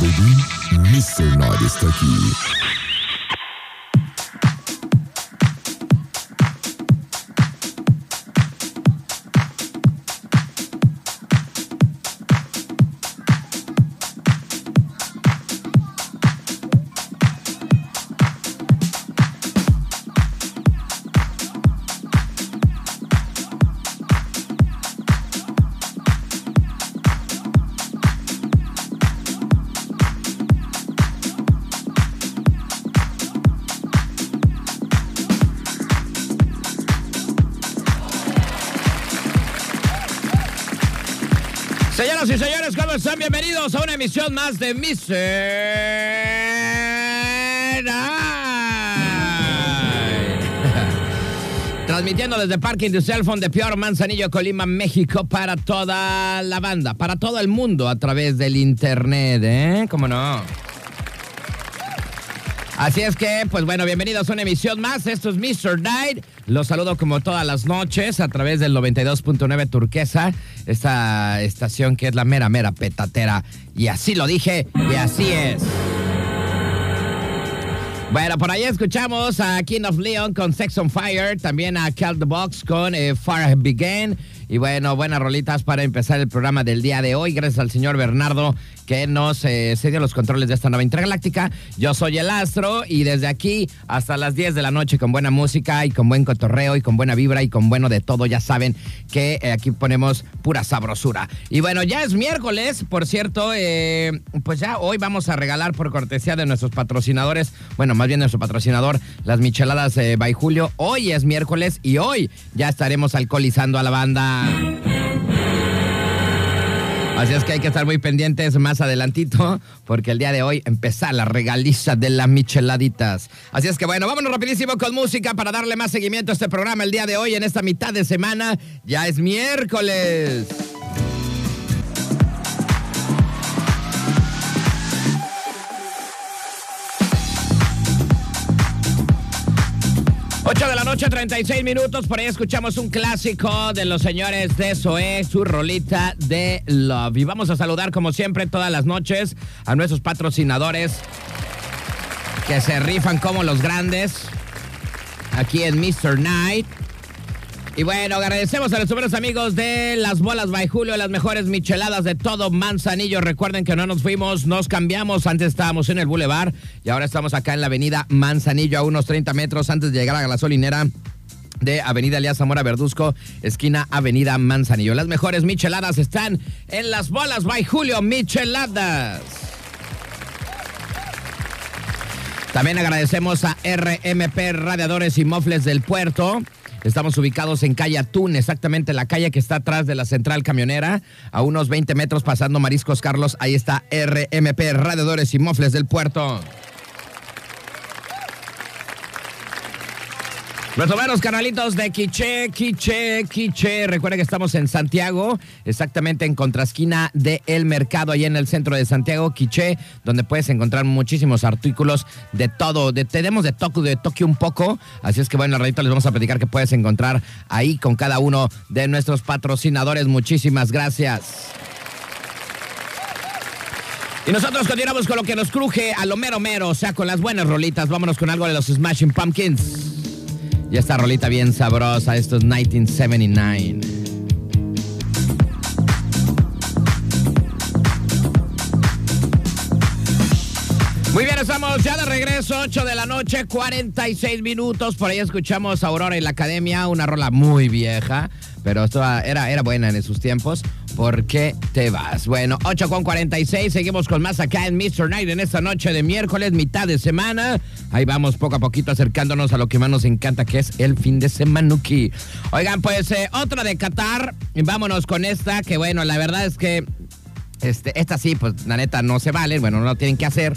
baby. Mr. Night está aquí. Bienvenidos a una emisión más de. Night. Transmitiendo desde Parque Industrial Fondepior, Manzanillo, Colima, México, para toda la banda, para todo el mundo a través del internet, ¿eh? ¿Cómo no? Así es que, pues bueno, bienvenidos a una emisión más. Esto es Mr. Night. Los saludo como todas las noches a través del 92.9 Turquesa, esta estación que es la mera, mera petatera. Y así lo dije, y así es. Bueno, por ahí escuchamos a King of Leon con Sex on Fire, también a Cal Box con eh, Fire Began. Y bueno, buenas rolitas para empezar el programa del día de hoy. Gracias al señor Bernardo que nos eh, cedió los controles de esta nueva intergaláctica. Yo soy el Astro y desde aquí hasta las 10 de la noche con buena música y con buen cotorreo y con buena vibra y con bueno de todo. Ya saben que eh, aquí ponemos pura sabrosura. Y bueno, ya es miércoles, por cierto, eh, pues ya hoy vamos a regalar por cortesía de nuestros patrocinadores, bueno, más bien nuestro patrocinador, las micheladas eh, by Julio. Hoy es miércoles y hoy ya estaremos alcoholizando a la banda. Así es que hay que estar muy pendientes más adelantito, porque el día de hoy empieza la regaliza de las micheladitas. Así es que bueno, vámonos rapidísimo con música para darle más seguimiento a este programa el día de hoy, en esta mitad de semana. Ya es miércoles. 8 de la noche, 36 minutos. Por ahí escuchamos un clásico de los señores de Zoé, su rolita de Love. Y vamos a saludar, como siempre, todas las noches a nuestros patrocinadores que se rifan como los grandes aquí en Mr. Night. Y bueno, agradecemos a nuestros buenos amigos de Las Bolas by Julio, las mejores micheladas de todo Manzanillo. Recuerden que no nos fuimos, nos cambiamos. Antes estábamos en el Boulevard y ahora estamos acá en la avenida Manzanillo, a unos 30 metros antes de llegar a la gasolinera de Avenida Elías Zamora Verduzco, esquina Avenida Manzanillo. Las mejores micheladas están en Las Bolas by Julio Micheladas. También agradecemos a RMP Radiadores y Mofles del Puerto. Estamos ubicados en calle Atún, exactamente la calle que está atrás de la central camionera, a unos 20 metros pasando Mariscos Carlos. Ahí está RMP Radiadores y Mofles del Puerto. Nuestros buenos canalitos de Quiche, Quiche, Quiche. Recuerden que estamos en Santiago, exactamente en contraesquina de El Mercado, ahí en el centro de Santiago, Quiche, donde puedes encontrar muchísimos artículos de todo. Tenemos de Tokio, de Tokio un poco. Así es que bueno, ratito les vamos a platicar que puedes encontrar ahí con cada uno de nuestros patrocinadores. Muchísimas gracias. Y nosotros continuamos con lo que nos cruje a lo mero mero, o sea, con las buenas rolitas. Vámonos con algo de los Smashing Pumpkins. Y esta rolita bien sabrosa, esto es 1979. Muy bien, estamos ya de regreso, 8 de la noche, 46 minutos. Por ahí escuchamos Aurora y la Academia, una rola muy vieja, pero esto era, era buena en sus tiempos. ¿Por qué te vas? Bueno, 8 con 46, seguimos con más acá en Mr. Night en esta noche de miércoles, mitad de semana. Ahí vamos poco a poquito acercándonos a lo que más nos encanta, que es el fin de semanuki. Oigan, pues eh, otra de Qatar, y vámonos con esta, que bueno, la verdad es que este, esta sí, pues la neta no se vale, bueno, no lo tienen que hacer.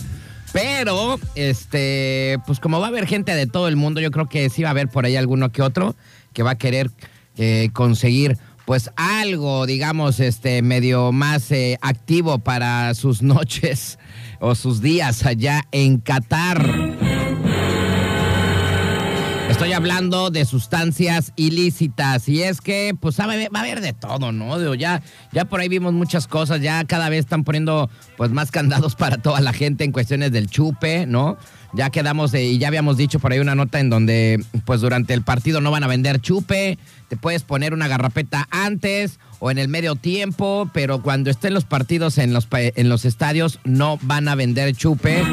Pero, este, pues como va a haber gente de todo el mundo, yo creo que sí va a haber por ahí alguno que otro que va a querer eh, conseguir pues algo, digamos, este, medio más eh, activo para sus noches o sus días allá en Qatar. Estoy hablando de sustancias ilícitas y es que pues va a haber de todo, ¿no? ya, ya por ahí vimos muchas cosas, ya cada vez están poniendo pues más candados para toda la gente en cuestiones del chupe, ¿no? Ya quedamos y ya habíamos dicho por ahí una nota en donde pues durante el partido no van a vender chupe, te puedes poner una garrapeta antes o en el medio tiempo, pero cuando estén los partidos en los, en los estadios no van a vender chupe.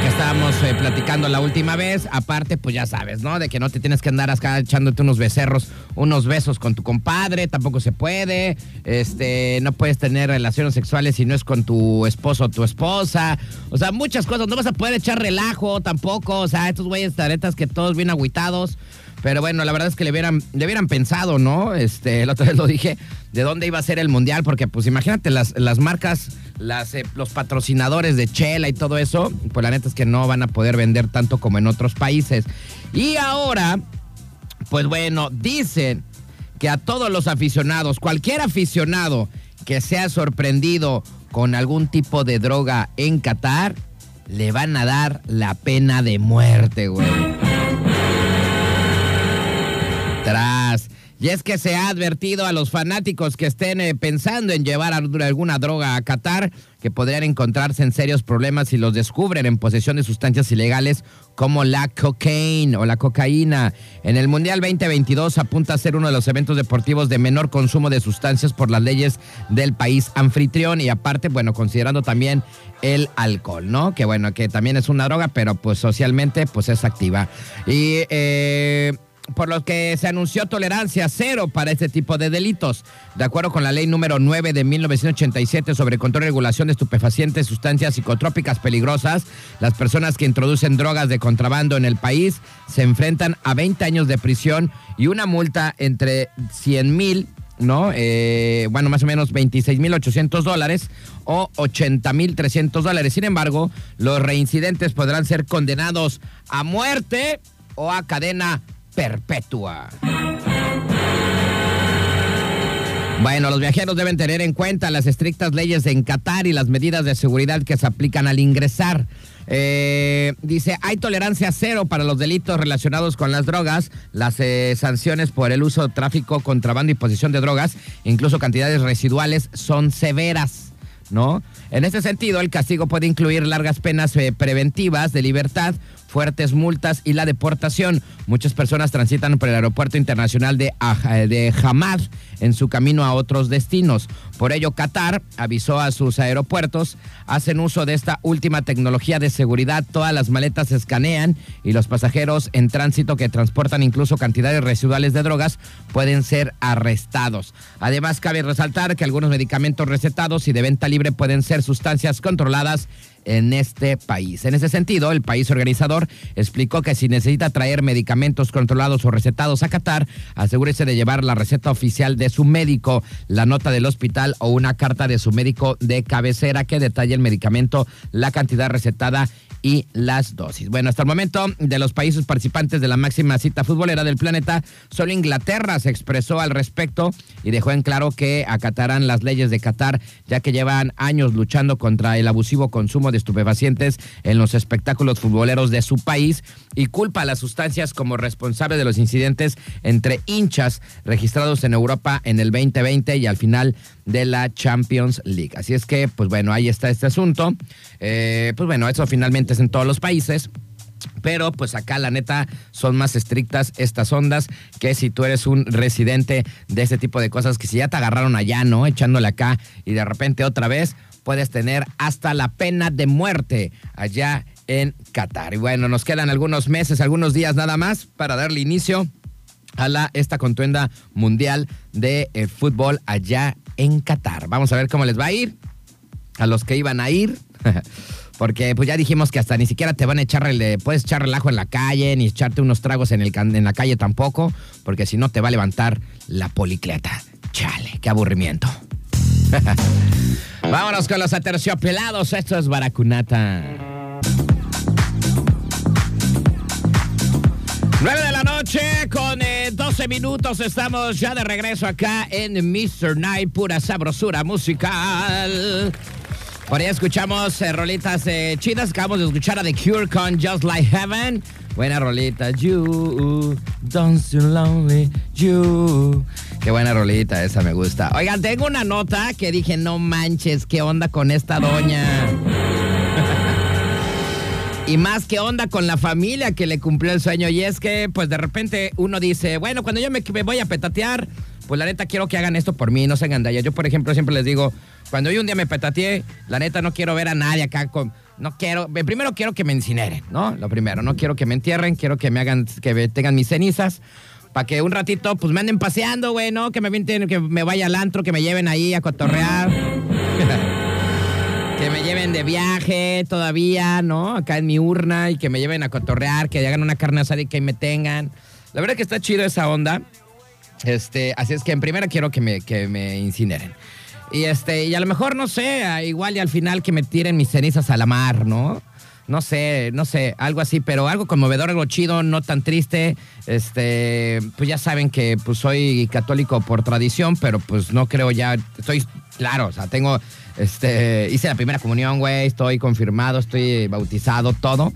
Que estábamos eh, platicando la última vez. Aparte, pues ya sabes, ¿no? De que no te tienes que andar acá echándote unos becerros, unos besos con tu compadre, tampoco se puede. Este, no puedes tener relaciones sexuales si no es con tu esposo o tu esposa. O sea, muchas cosas. No vas a poder echar relajo tampoco. O sea, estos güeyes taretas que todos bien agüitados. Pero bueno, la verdad es que le hubieran, le hubieran pensado, ¿no? Este, la otra vez lo dije, de dónde iba a ser el mundial, porque pues imagínate las, las marcas, las, eh, los patrocinadores de Chela y todo eso, pues la neta es que no van a poder vender tanto como en otros países. Y ahora, pues bueno, dicen que a todos los aficionados, cualquier aficionado que sea sorprendido con algún tipo de droga en Qatar, le van a dar la pena de muerte, güey. Y es que se ha advertido a los fanáticos que estén eh, pensando en llevar alguna droga a Qatar que podrían encontrarse en serios problemas si los descubren en posesión de sustancias ilegales como la cocaína o la cocaína. En el Mundial 2022 apunta a ser uno de los eventos deportivos de menor consumo de sustancias por las leyes del país anfitrión y aparte, bueno, considerando también el alcohol, ¿no? Que bueno, que también es una droga, pero pues socialmente pues es activa. Y eh, por lo que se anunció tolerancia cero para este tipo de delitos. De acuerdo con la ley número 9 de 1987 sobre control y regulación de estupefacientes, sustancias psicotrópicas peligrosas, las personas que introducen drogas de contrabando en el país se enfrentan a 20 años de prisión y una multa entre 100 mil ¿no? Eh, bueno, más o menos 26 mil 800 dólares o 80 mil 300 dólares. Sin embargo, los reincidentes podrán ser condenados a muerte o a cadena perpetua. Bueno, los viajeros deben tener en cuenta las estrictas leyes en Qatar y las medidas de seguridad que se aplican al ingresar. Eh, dice, hay tolerancia cero para los delitos relacionados con las drogas, las eh, sanciones por el uso, tráfico, contrabando y posesión de drogas, incluso cantidades residuales, son severas, ¿no? En este sentido, el castigo puede incluir largas penas eh, preventivas de libertad fuertes multas y la deportación. Muchas personas transitan por el aeropuerto internacional de, de Hamad en su camino a otros destinos. Por ello, Qatar avisó a sus aeropuertos, hacen uso de esta última tecnología de seguridad, todas las maletas se escanean y los pasajeros en tránsito que transportan incluso cantidades residuales de drogas pueden ser arrestados. Además, cabe resaltar que algunos medicamentos recetados y de venta pueden ser sustancias controladas en este país. En ese sentido, el país organizador explicó que si necesita traer medicamentos controlados o recetados a Qatar, asegúrese de llevar la receta oficial de su médico, la nota del hospital o una carta de su médico de cabecera que detalle el medicamento, la cantidad recetada y las dosis. Bueno, hasta el momento de los países participantes de la máxima cita futbolera del planeta, solo Inglaterra se expresó al respecto y dejó en claro que acatarán las leyes de Qatar, ya que llevan años luchando contra el abusivo consumo de estupefacientes en los espectáculos futboleros de su país y culpa a las sustancias como responsable de los incidentes entre hinchas registrados en Europa en el 2020 y al final de la Champions League. Así es que, pues bueno, ahí está este asunto. Eh, pues bueno, eso finalmente es en todos los países. Pero pues acá la neta son más estrictas estas ondas que si tú eres un residente de este tipo de cosas que si ya te agarraron allá, ¿no? Echándole acá y de repente otra vez puedes tener hasta la pena de muerte allá en Qatar. Y bueno, nos quedan algunos meses, algunos días nada más para darle inicio a la, esta contuenda mundial de eh, fútbol allá en Qatar. Vamos a ver cómo les va a ir a los que iban a ir. Porque pues ya dijimos que hasta ni siquiera te van a echar, puedes echar relajo en la calle, ni echarte unos tragos en, el, en la calle tampoco, porque si no te va a levantar la policleta. Chale, qué aburrimiento. Vámonos con los aterciopelados, esto es Baracunata. 9 de la noche con 12 eh, minutos estamos ya de regreso acá en Mr. Night, pura sabrosura musical. Por ahí escuchamos eh, rolitas eh, chidas, acabamos de escuchar a The Cure con Just Like Heaven. Buena rolita. You, don't so lonely, you. Qué buena rolita, esa me gusta. Oigan, tengo una nota que dije, no manches, ¿qué onda con esta doña? Y más que onda con la familia que le cumplió el sueño. Y es que, pues de repente uno dice, bueno, cuando yo me, voy a petatear, pues la neta quiero que hagan esto por mí, no se gandallas. Yo, por ejemplo, siempre les digo, cuando yo un día me petateé, la neta no quiero ver a nadie acá con... No quiero, primero quiero que me incineren, ¿no? Lo primero, no quiero que me entierren, quiero que me hagan, que tengan mis cenizas, para que un ratito, pues me anden paseando, güey, ¿no? Que me, que me vaya al antro, que me lleven ahí a cotorrear. que me lleven de viaje todavía, ¿no? Acá en mi urna y que me lleven a cotorrear, que hagan una carne asada y que me tengan. La verdad que está chido esa onda. Este, así es que en primera quiero que me, que me incineren. Y este, y a lo mejor, no sé, igual y al final que me tiren mis cenizas a la mar, ¿no? No sé, no sé, algo así, pero algo conmovedor, algo chido, no tan triste. Este, pues ya saben que pues soy católico por tradición, pero pues no creo ya, estoy claro, o sea, tengo, este, hice la primera comunión, güey, estoy confirmado, estoy bautizado, todo.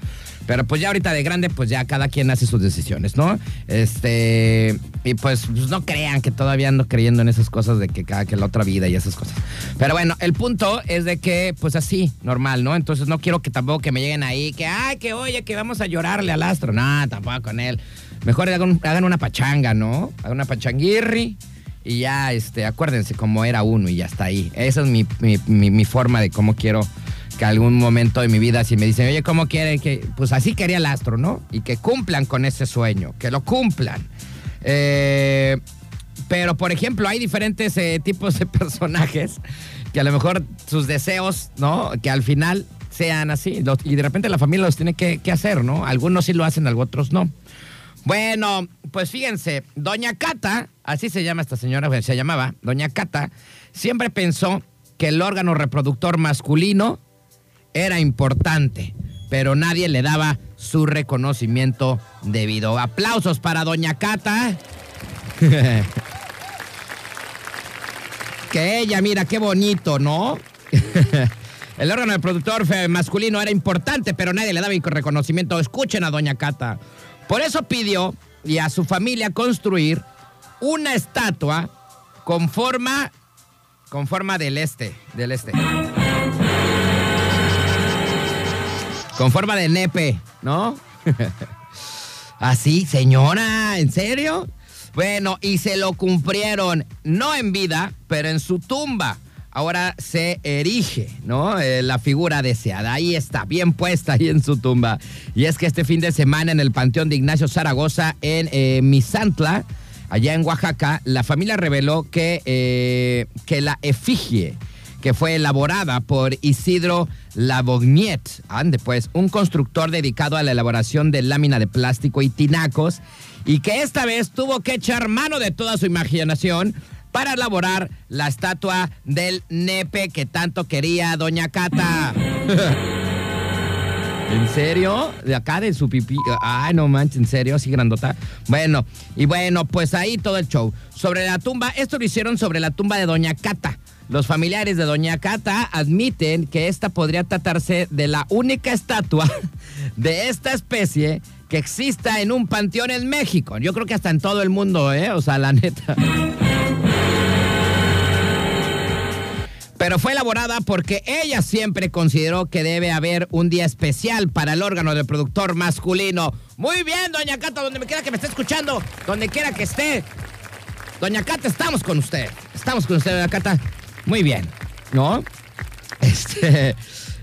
Pero pues ya ahorita de grande, pues ya cada quien hace sus decisiones, ¿no? Este, y pues, pues, no crean que todavía ando creyendo en esas cosas de que cada que la otra vida y esas cosas. Pero bueno, el punto es de que, pues así, normal, ¿no? Entonces no quiero que tampoco que me lleguen ahí, que, ay, que oye, que vamos a llorarle al astro. No, tampoco con él. Mejor hagan, una pachanga, ¿no? Hagan una pachanguirri y ya, este, acuérdense cómo era uno y ya está ahí. Esa es mi, mi forma de cómo quiero que algún momento de mi vida si me dicen, oye, ¿cómo quiere que...? Pues así quería el astro, ¿no? Y que cumplan con ese sueño, que lo cumplan. Eh, pero, por ejemplo, hay diferentes eh, tipos de personajes que a lo mejor sus deseos, ¿no? Que al final sean así. y de repente la familia los tiene que, que hacer, ¿no? Algunos sí lo hacen, otros no. Bueno, pues fíjense, Doña Cata, así se llama esta señora, se llamaba, Doña Cata, siempre pensó que el órgano reproductor masculino era importante, pero nadie le daba su reconocimiento debido. Aplausos para Doña Cata. que ella, mira, qué bonito, ¿no? El órgano del productor masculino era importante, pero nadie le daba reconocimiento. Escuchen a Doña Cata. Por eso pidió y a su familia construir una estatua con forma, con forma del este, del este. Con forma de nepe, ¿no? Así, señora, ¿en serio? Bueno, y se lo cumplieron, no en vida, pero en su tumba. Ahora se erige, ¿no? Eh, la figura deseada. Ahí está, bien puesta ahí en su tumba. Y es que este fin de semana en el Panteón de Ignacio Zaragoza, en eh, Misantla, allá en Oaxaca, la familia reveló que, eh, que la efigie que fue elaborada por Isidro Lavogniet, ande pues, un constructor dedicado a la elaboración de lámina de plástico y tinacos, y que esta vez tuvo que echar mano de toda su imaginación para elaborar la estatua del nepe que tanto quería Doña Cata. ¿En serio? De acá de su pipí. Ay, no manches, en serio, así grandota. Bueno, y bueno, pues ahí todo el show. Sobre la tumba, esto lo hicieron sobre la tumba de Doña Cata. Los familiares de Doña Cata admiten que esta podría tratarse de la única estatua de esta especie que exista en un panteón en México. Yo creo que hasta en todo el mundo, ¿eh? O sea, la neta. Pero fue elaborada porque ella siempre consideró que debe haber un día especial para el órgano del productor masculino. Muy bien, doña Cata, donde me quiera que me esté escuchando, donde quiera que esté. Doña Cata, estamos con usted. Estamos con usted, doña Cata. Muy bien, ¿no? Este,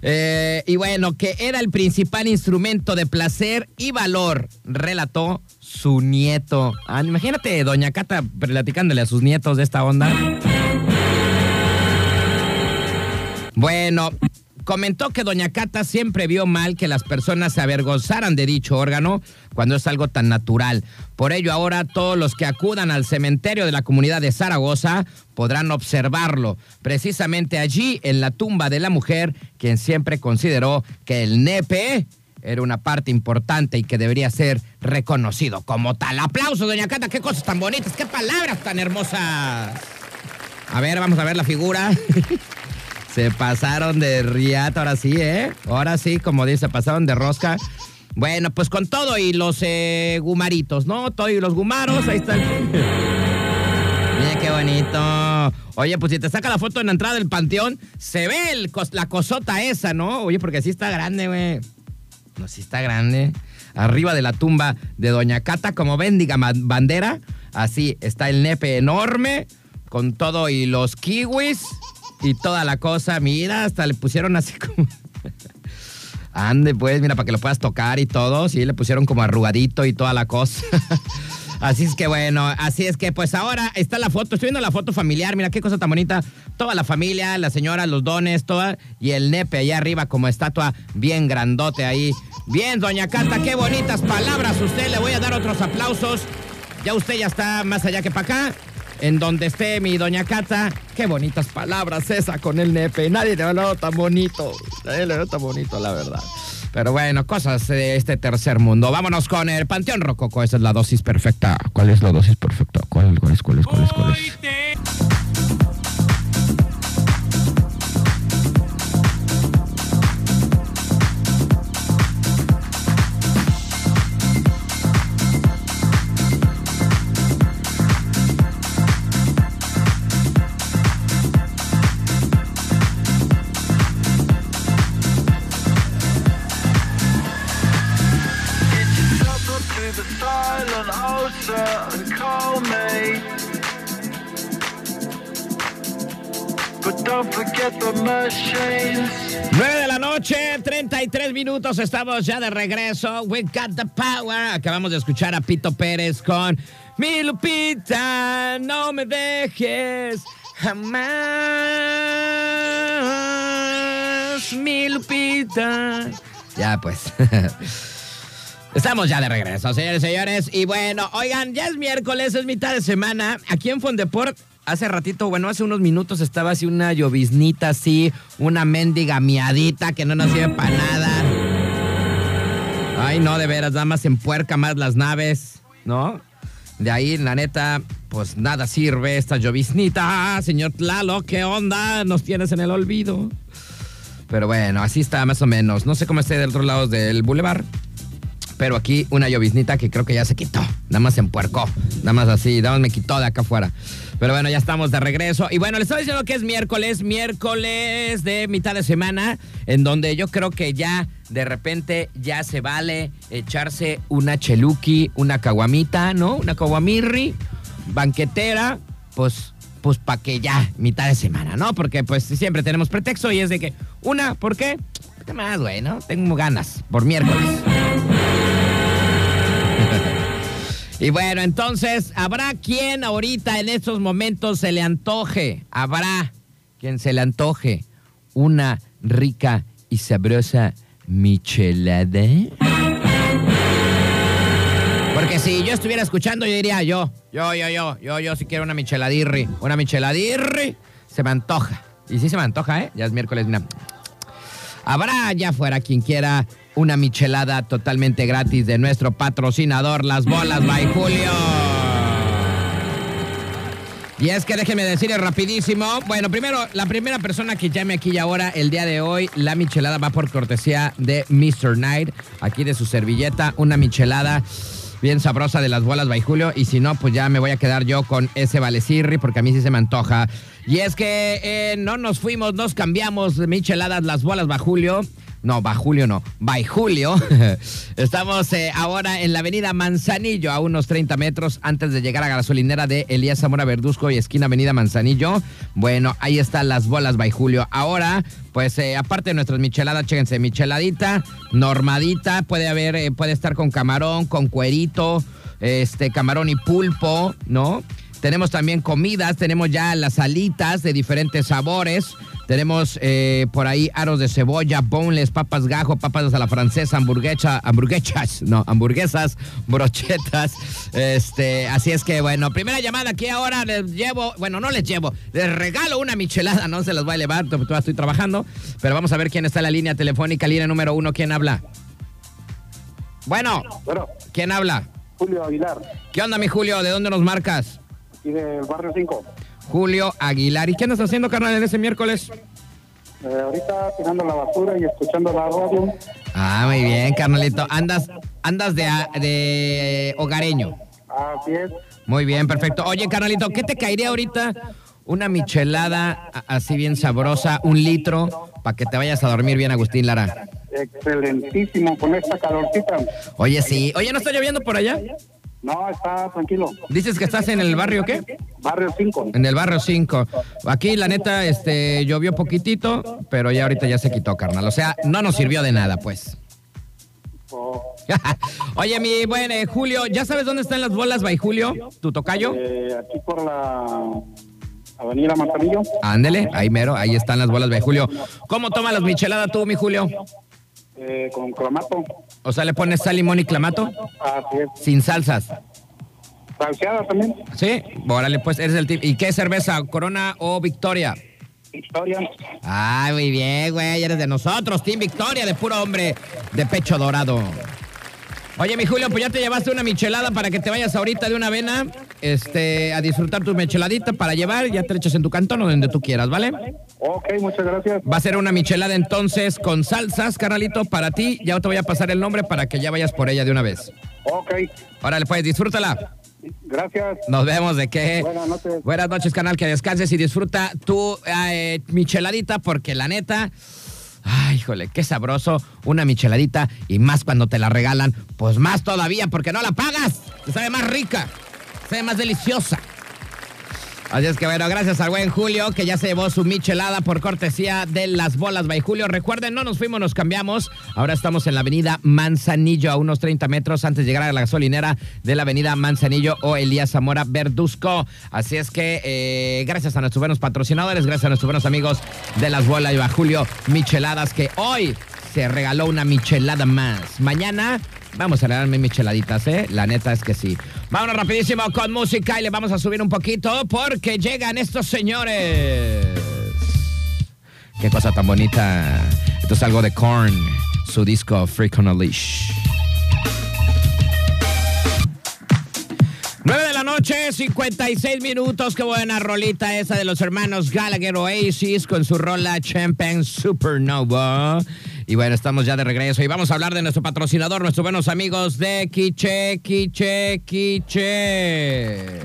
eh, y bueno, que era el principal instrumento de placer y valor, relató su nieto. Ah, imagínate, doña Cata platicándole a sus nietos de esta onda. Bueno, comentó que doña Cata siempre vio mal que las personas se avergonzaran de dicho órgano cuando es algo tan natural. Por ello, ahora todos los que acudan al cementerio de la comunidad de Zaragoza podrán observarlo, precisamente allí en la tumba de la mujer, quien siempre consideró que el nepe era una parte importante y que debería ser reconocido como tal. Aplauso, doña Cata, qué cosas tan bonitas, qué palabras tan hermosas. A ver, vamos a ver la figura. Se pasaron de riata, ahora sí, ¿eh? Ahora sí, como dice, pasaron de rosca. Bueno, pues con todo y los eh, gumaritos, ¿no? Todo y los gumaros, ahí están. Mira qué bonito. Oye, pues si te saca la foto en la entrada del panteón, se ve el la cosota esa, ¿no? Oye, porque sí está grande, güey. No, sí está grande. Arriba de la tumba de Doña Cata, como bendiga ma- bandera. Así está el nepe enorme, con todo y los kiwis y toda la cosa. Mira, hasta le pusieron así como. Ande, pues, mira, para que lo puedas tocar y todo. Sí, le pusieron como arrugadito y toda la cosa. Así es que bueno, así es que pues ahora está la foto, estoy viendo la foto familiar, mira qué cosa tan bonita. Toda la familia, la señora, los dones, toda, y el nepe allá arriba como estatua bien grandote ahí. Bien, doña Cata, qué bonitas palabras. Usted le voy a dar otros aplausos. Ya usted ya está más allá que para acá. En donde esté mi doña Cata, qué bonitas palabras esa con el nepe. Nadie le ha hablado tan bonito. Nadie le ha tan bonito, la verdad. Pero bueno, cosas de este tercer mundo. Vámonos con el Panteón Rococo. Esa es la dosis perfecta. ¿Cuál es la dosis perfecta? ¿Cuál, cuál es, cuál es, cuál es, cuál es? 9 de la noche, 33 minutos, estamos ya de regreso. We got the power. Acabamos de escuchar a Pito Pérez con Mi Lupita, no me dejes jamás. Mi Lupita. Ya pues. Estamos ya de regreso, señores y señores. Y bueno, oigan, ya es miércoles, es mitad de semana. Aquí en Fondeport, hace ratito, bueno, hace unos minutos estaba así una lloviznita así, una mendiga miadita que no nos sirve para nada. Ay, no, de veras, nada más empuerca más las naves, ¿no? De ahí, la neta, pues nada sirve esta lloviznita. Señor Tlalo, ¿qué onda? Nos tienes en el olvido. Pero bueno, así está más o menos. No sé cómo esté del otro lado del bulevar. Pero aquí una lloviznita que creo que ya se quitó. Nada más se empuercó. Nada más así. Nada más me quitó de acá afuera. Pero bueno, ya estamos de regreso. Y bueno, les estaba diciendo que es miércoles. Miércoles de mitad de semana. En donde yo creo que ya de repente ya se vale echarse una cheluqui, una caguamita, ¿no? Una caguamirri, banquetera. Pues pues para que ya, mitad de semana, ¿no? Porque pues siempre tenemos pretexto y es de que, una, ¿por qué? ¿Qué más, güey, no? Tengo ganas, por miércoles. Y bueno, entonces, ¿habrá quien ahorita en estos momentos se le antoje? Habrá quien se le antoje una rica y sabrosa michelada. Porque si yo estuviera escuchando, yo diría yo, yo, yo, yo, yo, yo si quiero una micheladirri, una micheladirri, se me antoja. Y sí se me antoja, ¿eh? Ya es miércoles, mira. Habrá allá afuera quien quiera una michelada totalmente gratis de nuestro patrocinador, Las Bolas by Julio. Y es que déjenme decirles rapidísimo. Bueno, primero, la primera persona que llame aquí y ahora, el día de hoy, la michelada va por cortesía de Mr. Knight. Aquí de su servilleta, una michelada bien sabrosa de las bolas by Julio. Y si no, pues ya me voy a quedar yo con ese valecirri, porque a mí sí se me antoja. Y es que eh, no nos fuimos, nos cambiamos micheladas las bolas by Julio. No, by Julio no, by Julio. Estamos eh, ahora en la avenida Manzanillo, a unos 30 metros antes de llegar a la gasolinera de Elías Zamora Verduzco y esquina avenida Manzanillo. Bueno, ahí están las bolas by Julio. Ahora, pues eh, aparte de nuestras micheladas, chéquense, micheladita, normadita, puede haber, eh, puede estar con camarón, con cuerito, este, camarón y pulpo, ¿no? Tenemos también comidas, tenemos ya las alitas de diferentes sabores. Tenemos eh, por ahí aros de cebolla, boneless, papas gajo, papas a la francesa, hamburguesa, hamburguesas, no, hamburguesas, brochetas. Este, así es que bueno, primera llamada aquí ahora les llevo, bueno, no les llevo, les regalo una michelada, no se las voy a llevar, todavía estoy trabajando, pero vamos a ver quién está en la línea telefónica, línea número uno, ¿quién habla? Bueno, Bueno, ¿quién habla? Julio Aguilar, ¿Qué onda, mi Julio? ¿De dónde nos marcas? aquí del barrio 5. Julio Aguilar. ¿Y qué andas haciendo, carnal, en ese miércoles? Eh, ahorita tirando la basura y escuchando la radio. Ah, muy bien, carnalito. Andas, andas de, de hogareño. Así es. Muy bien, perfecto. Oye, carnalito, ¿qué te caería ahorita? Una michelada así bien sabrosa, un litro, para que te vayas a dormir bien, Agustín Lara. Excelentísimo con esta calorcita. Oye, sí. Oye, ¿no está lloviendo por allá? No, está tranquilo. Dices que estás en el barrio, ¿qué? Barrio 5. En el barrio 5. Aquí, la neta, este, llovió poquitito, pero ya ahorita ya se quitó, carnal. O sea, no nos sirvió de nada, pues. Oh, Oye, mi buen eh, Julio, ¿ya sabes dónde están las bolas, by Julio? ¿Tu tocayo? eh, aquí por la Avenida Manzanillo. Ándele, ahí mero, ahí están las bolas, by Julio. ¿Cómo toma las micheladas tú, mi Julio? Eh, con clamato. O sea, le pones sal, limón y clamato, Así es. sin salsas. Salseada también. ¿Sí? Órale, pues eres el tip. ¿Y qué cerveza? ¿Corona o Victoria? Historia. Ay, muy bien, güey. Eres de nosotros, Team Victoria, de puro hombre de pecho dorado. Oye, mi Julio, pues ya te llevaste una michelada para que te vayas ahorita de una avena este, a disfrutar tu micheladita para llevar. Ya te echas en tu cantón o donde tú quieras, ¿vale? Ok, muchas gracias. Va a ser una michelada entonces con salsas, carnalito, para ti. Ya te voy a pasar el nombre para que ya vayas por ella de una vez. Ok, Órale, pues, disfrútala. gracias. Nos vemos de qué. Buenas noches. Buenas noches, canal, que descanses y disfruta tu eh, micheladita, porque la neta, ay, híjole, qué sabroso, una micheladita y más cuando te la regalan, pues más todavía, porque no la pagas, te sabe más rica, sabe más deliciosa. Así es que bueno, gracias al buen Julio que ya se llevó su michelada por cortesía de las bolas by Julio. Recuerden, no nos fuimos, nos cambiamos. Ahora estamos en la avenida Manzanillo, a unos 30 metros antes de llegar a la gasolinera de la avenida Manzanillo o Elías Zamora Verduzco. Así es que eh, gracias a nuestros buenos patrocinadores, gracias a nuestros buenos amigos de las bolas by Julio Micheladas, que hoy se regaló una michelada más. Mañana Vamos a regalarme micheladitas, ¿eh? La neta es que sí. Vámonos rapidísimo con música y le vamos a subir un poquito porque llegan estos señores. Qué cosa tan bonita. Esto es algo de Korn, su disco Freak on a Leash. 9 de la noche, 56 minutos. Qué buena rolita esa de los hermanos Gallagher Oasis con su rola Champagne Supernova. Y bueno, estamos ya de regreso y vamos a hablar de nuestro patrocinador, nuestros buenos amigos de Quiche, Quiche, Quiche.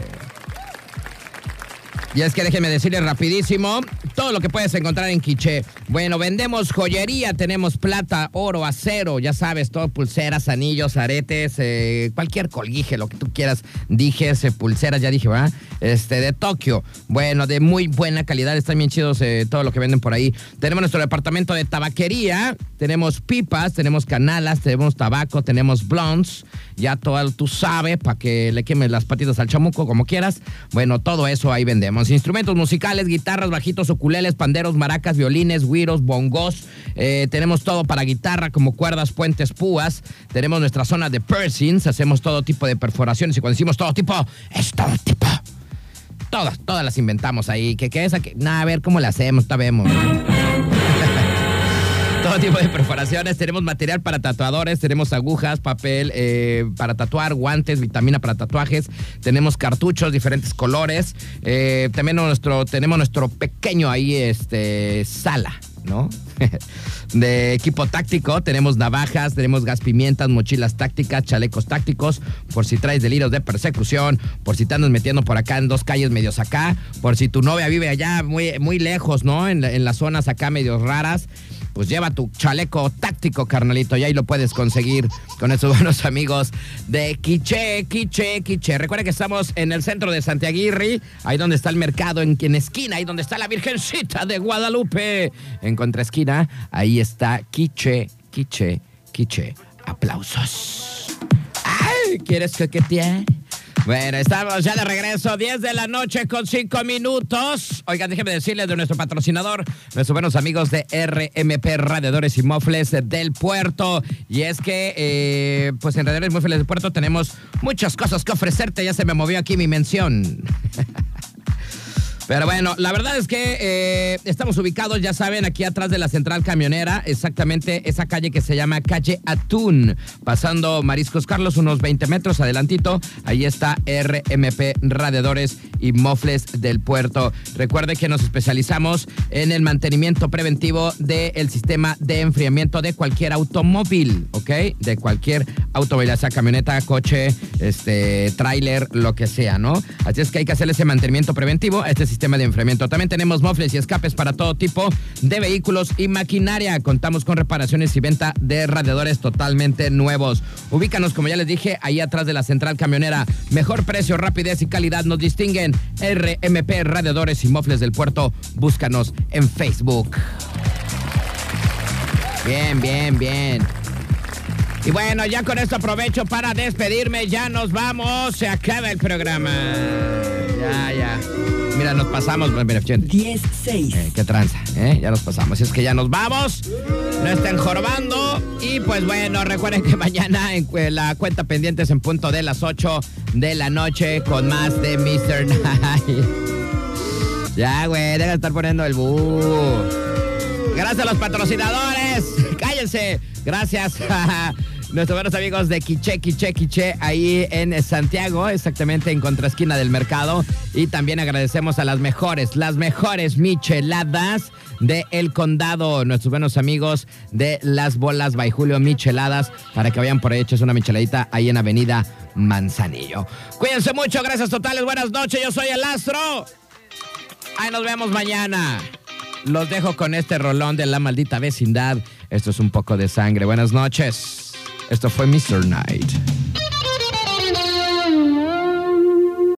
Y es que déjenme decirles rapidísimo todo lo que puedes encontrar en Quiche. Bueno, vendemos joyería, tenemos plata, oro, acero, ya sabes, todo, pulseras, anillos, aretes, eh, cualquier colguije, lo que tú quieras, dijes, eh, pulseras, ya dije, ¿verdad? Este, de Tokio. Bueno, de muy buena calidad, están bien chidos eh, todo lo que venden por ahí. Tenemos nuestro departamento de tabaquería, tenemos pipas, tenemos canalas, tenemos tabaco, tenemos blondes, ya todo tú sabes, para que le quemes las patitas al chamuco como quieras. Bueno, todo eso ahí vendemos. Instrumentos musicales, guitarras, bajitos, ukuleles, panderos, maracas, violines, güiros, bongos. Eh, tenemos todo para guitarra, como cuerdas, puentes, púas. Tenemos nuestra zona de piercings, hacemos todo tipo de perforaciones. Y cuando decimos todo tipo, es todo tipo. Todas, todas las inventamos ahí. ¿Qué, qué es? aquí? Nah, a ver cómo le hacemos. Tipo de perforaciones, tenemos material para tatuadores, tenemos agujas, papel eh, para tatuar, guantes, vitamina para tatuajes, tenemos cartuchos, diferentes colores, eh, también nuestro, tenemos nuestro pequeño ahí, este, sala, ¿no? de equipo táctico, tenemos navajas, tenemos gas pimientas, mochilas tácticas, chalecos tácticos, por si traes delirios de persecución, por si te andas metiendo por acá en dos calles medios acá, por si tu novia vive allá muy, muy lejos, ¿no? En, en las zonas acá medios raras pues lleva tu chaleco táctico, carnalito, y ahí lo puedes conseguir con esos buenos amigos de Quiche, Quiche, Quiche. Recuerda que estamos en el centro de Santiaguirri, ahí donde está el mercado, en, en esquina, ahí donde está la Virgencita de Guadalupe. En contraesquina, ahí está Quiche, Quiche, Quiche. Aplausos. ¡Ay! ¿Quieres coquetear? Bueno, estamos ya de regreso, 10 de la noche con 5 minutos. Oigan, déjenme decirles de nuestro patrocinador, nuestros buenos amigos de RMP Radiadores y Mofles del Puerto. Y es que, eh, pues en Radiadores y Mofles del Puerto tenemos muchas cosas que ofrecerte. Ya se me movió aquí mi mención. Pero bueno, la verdad es que eh, estamos ubicados, ya saben, aquí atrás de la central camionera, exactamente esa calle que se llama calle Atún, pasando Mariscos Carlos, unos 20 metros adelantito. Ahí está RMP Radiadores y Mofles del Puerto. Recuerde que nos especializamos en el mantenimiento preventivo del sistema de enfriamiento de cualquier automóvil, ¿ok? De cualquier automóvil, ya sea camioneta, coche, este, tráiler, lo que sea, ¿no? Así es que hay que hacer ese mantenimiento preventivo este sistema de enfriamiento. También tenemos mofles y escapes para todo tipo de vehículos y maquinaria. Contamos con reparaciones y venta de radiadores totalmente nuevos. Ubícanos, como ya les dije, ahí atrás de la central camionera. Mejor precio, rapidez y calidad nos distinguen. RMP Radiadores y Mofles del Puerto. Búscanos en Facebook. Bien, bien, bien. Y bueno, ya con esto aprovecho para despedirme. Ya nos vamos. Se acaba el programa. Ya, ya. Mira, nos pasamos. Fíjate. 10-6. Eh, qué tranza, ¿eh? Ya nos pasamos. Es que ya nos vamos. No estén jorobando. Y pues bueno, recuerden que mañana en la cuenta pendientes en punto de las 8 de la noche con más de Mr. Night. Ya, güey, deja de estar poniendo el bu. Gracias a los patrocinadores. Cállense. Gracias nuestros buenos amigos de Quiche, Quiche, Quiche, ahí en Santiago, exactamente en contraesquina del mercado. Y también agradecemos a las mejores, las mejores micheladas de El Condado, nuestros buenos amigos de Las Bolas by Julio Micheladas, para que vayan por ahí, eches una micheladita ahí en Avenida Manzanillo. Cuídense mucho, gracias totales, buenas noches, yo soy el Astro. Ahí nos vemos mañana. Los dejo con este rolón de la maldita vecindad. Esto es un poco de sangre. Buenas noches. Esto fue Mr. Night.